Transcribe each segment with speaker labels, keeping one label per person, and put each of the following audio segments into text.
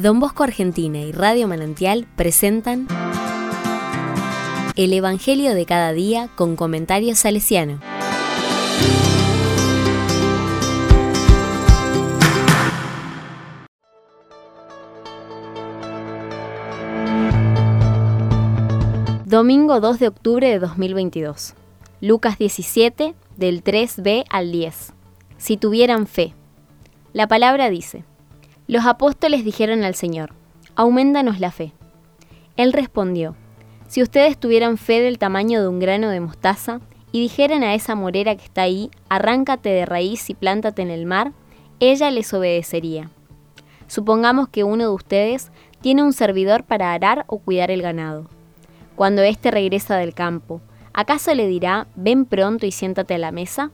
Speaker 1: Don Bosco Argentina y Radio Manantial presentan El Evangelio de cada día con comentarios salesiano. Domingo 2 de octubre de 2022. Lucas 17, del 3b al 10. Si tuvieran fe. La palabra dice, los apóstoles dijeron al Señor, aumentanos la fe. Él respondió, si ustedes tuvieran fe del tamaño de un grano de mostaza, y dijeran a esa morera que está ahí, arráncate de raíz y plántate en el mar, ella les obedecería. Supongamos que uno de ustedes tiene un servidor para arar o cuidar el ganado. Cuando éste regresa del campo, ¿acaso le dirá, ven pronto y siéntate a la mesa?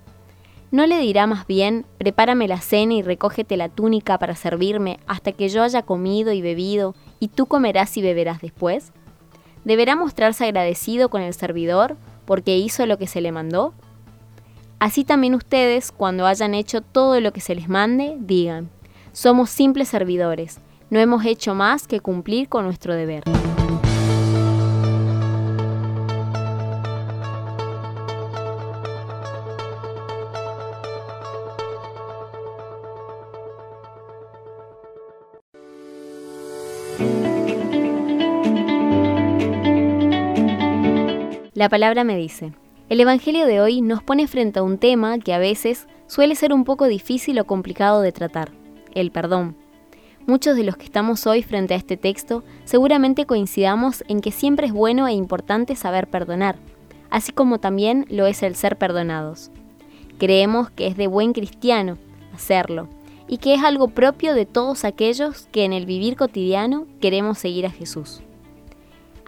Speaker 1: ¿No le dirá más bien, prepárame la cena y recógete la túnica para servirme hasta que yo haya comido y bebido, y tú comerás y beberás después? ¿Deberá mostrarse agradecido con el servidor porque hizo lo que se le mandó? Así también ustedes, cuando hayan hecho todo lo que se les mande, digan, somos simples servidores, no hemos hecho más que cumplir con nuestro deber. La palabra me dice, el Evangelio de hoy nos pone frente a un tema que a veces suele ser un poco difícil o complicado de tratar, el perdón. Muchos de los que estamos hoy frente a este texto seguramente coincidamos en que siempre es bueno e importante saber perdonar, así como también lo es el ser perdonados. Creemos que es de buen cristiano hacerlo y que es algo propio de todos aquellos que en el vivir cotidiano queremos seguir a Jesús.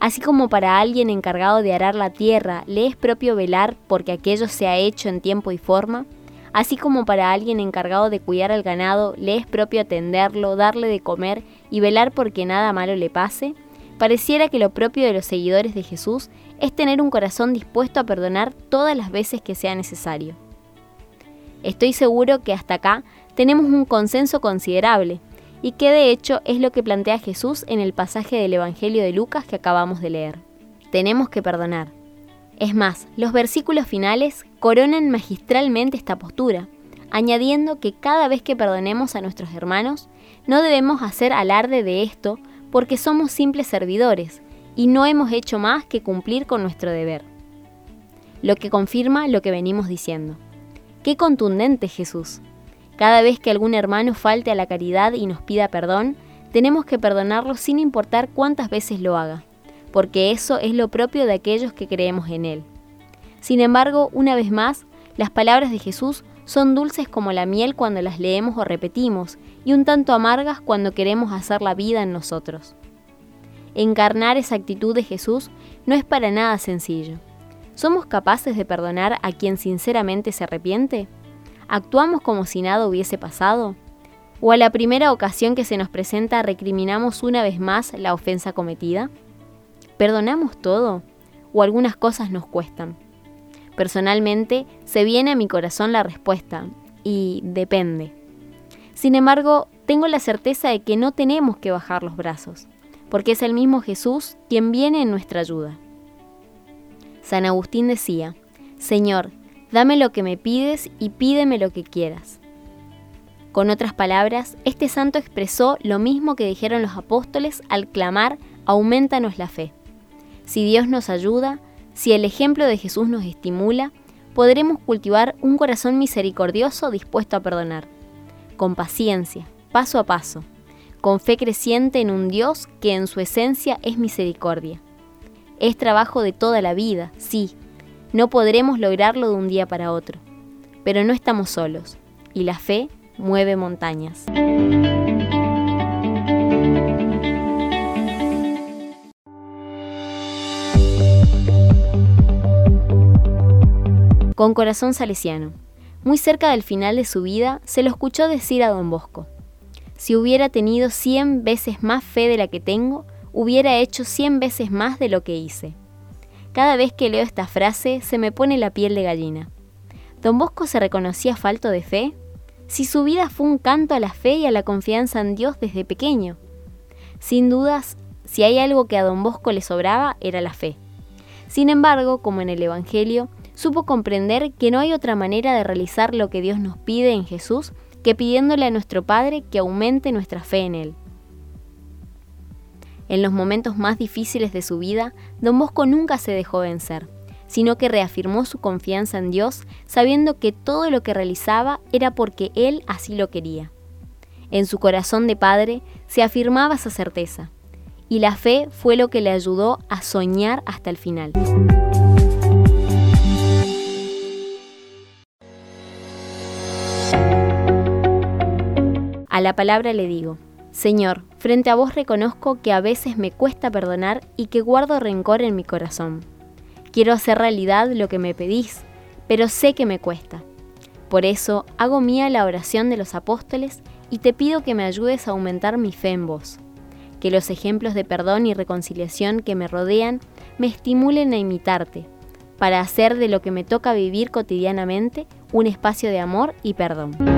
Speaker 1: Así como para alguien encargado de arar la tierra le es propio velar porque aquello sea hecho en tiempo y forma, así como para alguien encargado de cuidar al ganado le es propio atenderlo, darle de comer y velar porque nada malo le pase, pareciera que lo propio de los seguidores de Jesús es tener un corazón dispuesto a perdonar todas las veces que sea necesario. Estoy seguro que hasta acá tenemos un consenso considerable, y que de hecho es lo que plantea Jesús en el pasaje del Evangelio de Lucas que acabamos de leer. Tenemos que perdonar. Es más, los versículos finales coronan magistralmente esta postura, añadiendo que cada vez que perdonemos a nuestros hermanos, no debemos hacer alarde de esto porque somos simples servidores y no hemos hecho más que cumplir con nuestro deber. Lo que confirma lo que venimos diciendo. Qué contundente Jesús. Cada vez que algún hermano falte a la caridad y nos pida perdón, tenemos que perdonarlo sin importar cuántas veces lo haga, porque eso es lo propio de aquellos que creemos en Él. Sin embargo, una vez más, las palabras de Jesús son dulces como la miel cuando las leemos o repetimos, y un tanto amargas cuando queremos hacer la vida en nosotros. Encarnar esa actitud de Jesús no es para nada sencillo. ¿Somos capaces de perdonar a quien sinceramente se arrepiente? ¿Actuamos como si nada hubiese pasado? ¿O a la primera ocasión que se nos presenta recriminamos una vez más la ofensa cometida? ¿Perdonamos todo? ¿O algunas cosas nos cuestan? Personalmente, se viene a mi corazón la respuesta, y depende. Sin embargo, tengo la certeza de que no tenemos que bajar los brazos, porque es el mismo Jesús quien viene en nuestra ayuda. San Agustín decía, Señor, Dame lo que me pides y pídeme lo que quieras. Con otras palabras, este santo expresó lo mismo que dijeron los apóstoles al clamar, aumentanos la fe. Si Dios nos ayuda, si el ejemplo de Jesús nos estimula, podremos cultivar un corazón misericordioso dispuesto a perdonar, con paciencia, paso a paso, con fe creciente en un Dios que en su esencia es misericordia. Es trabajo de toda la vida, sí, no podremos lograrlo de un día para otro, pero no estamos solos, y la fe mueve montañas. Con corazón salesiano. Muy cerca del final de su vida, se lo escuchó decir a don Bosco, si hubiera tenido cien veces más fe de la que tengo, hubiera hecho cien veces más de lo que hice. Cada vez que leo esta frase se me pone la piel de gallina. ¿Don Bosco se reconocía falto de fe? Si su vida fue un canto a la fe y a la confianza en Dios desde pequeño. Sin dudas, si hay algo que a don Bosco le sobraba, era la fe. Sin embargo, como en el Evangelio, supo comprender que no hay otra manera de realizar lo que Dios nos pide en Jesús que pidiéndole a nuestro Padre que aumente nuestra fe en Él. En los momentos más difíciles de su vida, don Bosco nunca se dejó vencer, sino que reafirmó su confianza en Dios, sabiendo que todo lo que realizaba era porque Él así lo quería. En su corazón de padre se afirmaba esa certeza, y la fe fue lo que le ayudó a soñar hasta el final. A la palabra le digo, Señor, frente a vos reconozco que a veces me cuesta perdonar y que guardo rencor en mi corazón. Quiero hacer realidad lo que me pedís, pero sé que me cuesta. Por eso hago mía la oración de los apóstoles y te pido que me ayudes a aumentar mi fe en vos. Que los ejemplos de perdón y reconciliación que me rodean me estimulen a imitarte, para hacer de lo que me toca vivir cotidianamente un espacio de amor y perdón.